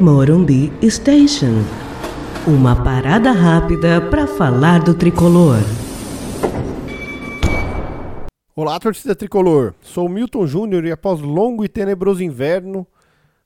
Morumbi Station. Uma parada rápida para falar do tricolor. Olá, torcida tricolor. Sou Milton Júnior e após longo e tenebroso inverno,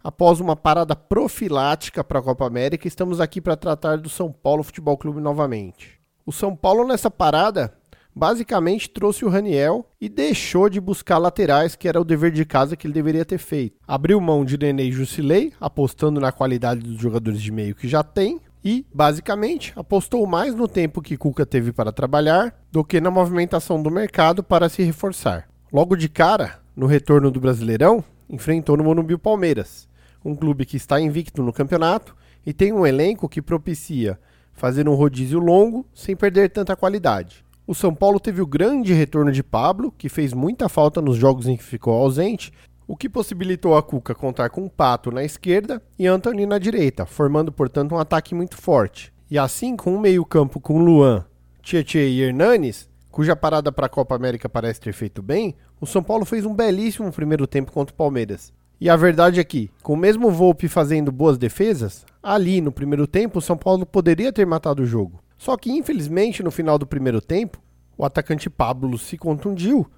após uma parada profilática para a Copa América, estamos aqui para tratar do São Paulo Futebol Clube novamente. O São Paulo nessa parada basicamente trouxe o Raniel e deixou de buscar laterais, que era o dever de casa que ele deveria ter feito. Abriu mão de Nenê e Jusilei, apostando na qualidade dos jogadores de meio que já tem, e, basicamente, apostou mais no tempo que Cuca teve para trabalhar do que na movimentação do mercado para se reforçar. Logo de cara, no retorno do Brasileirão, enfrentou no Morumbi o Palmeiras, um clube que está invicto no campeonato e tem um elenco que propicia fazer um rodízio longo sem perder tanta qualidade. O São Paulo teve o grande retorno de Pablo, que fez muita falta nos jogos em que ficou ausente, o que possibilitou a Cuca contar com Pato na esquerda e Anthony na direita, formando, portanto, um ataque muito forte. E assim, com um meio-campo com Luan, Tietchan e Hernanes, cuja parada para a Copa América parece ter feito bem, o São Paulo fez um belíssimo primeiro tempo contra o Palmeiras. E a verdade é que, com o mesmo Volpe fazendo boas defesas, ali no primeiro tempo o São Paulo poderia ter matado o jogo. Só que, infelizmente, no final do primeiro tempo, o atacante Pablo se contundiu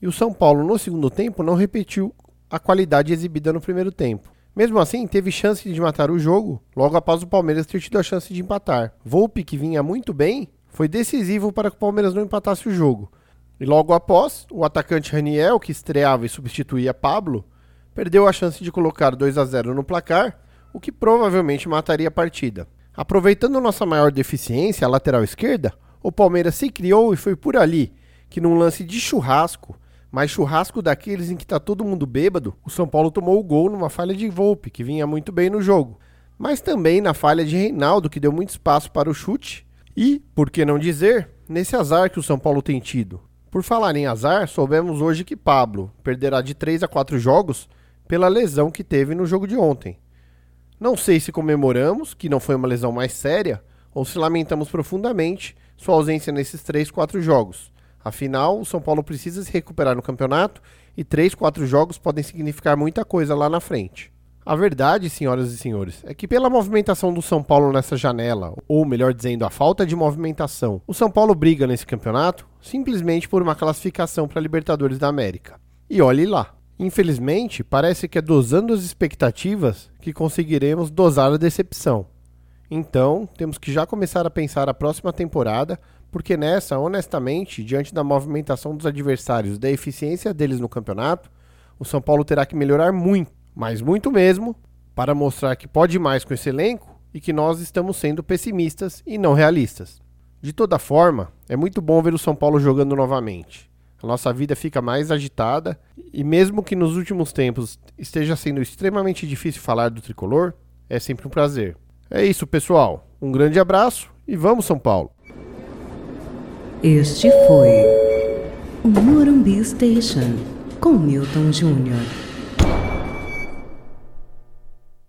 e o São Paulo, no segundo tempo, não repetiu a qualidade exibida no primeiro tempo. Mesmo assim, teve chance de matar o jogo logo após o Palmeiras ter tido a chance de empatar. Volpe, que vinha muito bem, foi decisivo para que o Palmeiras não empatasse o jogo. E logo após, o atacante Raniel, que estreava e substituía Pablo, perdeu a chance de colocar 2 a 0 no placar, o que provavelmente mataria a partida. Aproveitando nossa maior deficiência, a lateral esquerda, o Palmeiras se criou e foi por ali que, num lance de churrasco, mas churrasco daqueles em que tá todo mundo bêbado, o São Paulo tomou o gol numa falha de Volpe, que vinha muito bem no jogo. Mas também na falha de Reinaldo, que deu muito espaço para o chute. E, por que não dizer, nesse azar que o São Paulo tem tido. Por falar em azar, soubemos hoje que Pablo perderá de 3 a 4 jogos pela lesão que teve no jogo de ontem. Não sei se comemoramos que não foi uma lesão mais séria ou se lamentamos profundamente sua ausência nesses 3, 4 jogos. Afinal, o São Paulo precisa se recuperar no campeonato e 3, 4 jogos podem significar muita coisa lá na frente. A verdade, senhoras e senhores, é que pela movimentação do São Paulo nessa janela, ou melhor dizendo, a falta de movimentação, o São Paulo briga nesse campeonato simplesmente por uma classificação para a Libertadores da América. E olhe lá. Infelizmente, parece que é dosando as expectativas que conseguiremos dosar a decepção. Então, temos que já começar a pensar a próxima temporada, porque nessa, honestamente, diante da movimentação dos adversários, da eficiência deles no campeonato, o São Paulo terá que melhorar muito, mas muito mesmo, para mostrar que pode mais com esse elenco e que nós estamos sendo pessimistas e não realistas. De toda forma, é muito bom ver o São Paulo jogando novamente a nossa vida fica mais agitada e mesmo que nos últimos tempos esteja sendo extremamente difícil falar do tricolor, é sempre um prazer. É isso, pessoal. Um grande abraço e vamos São Paulo. Este foi o Morumbi Station com Milton Júnior.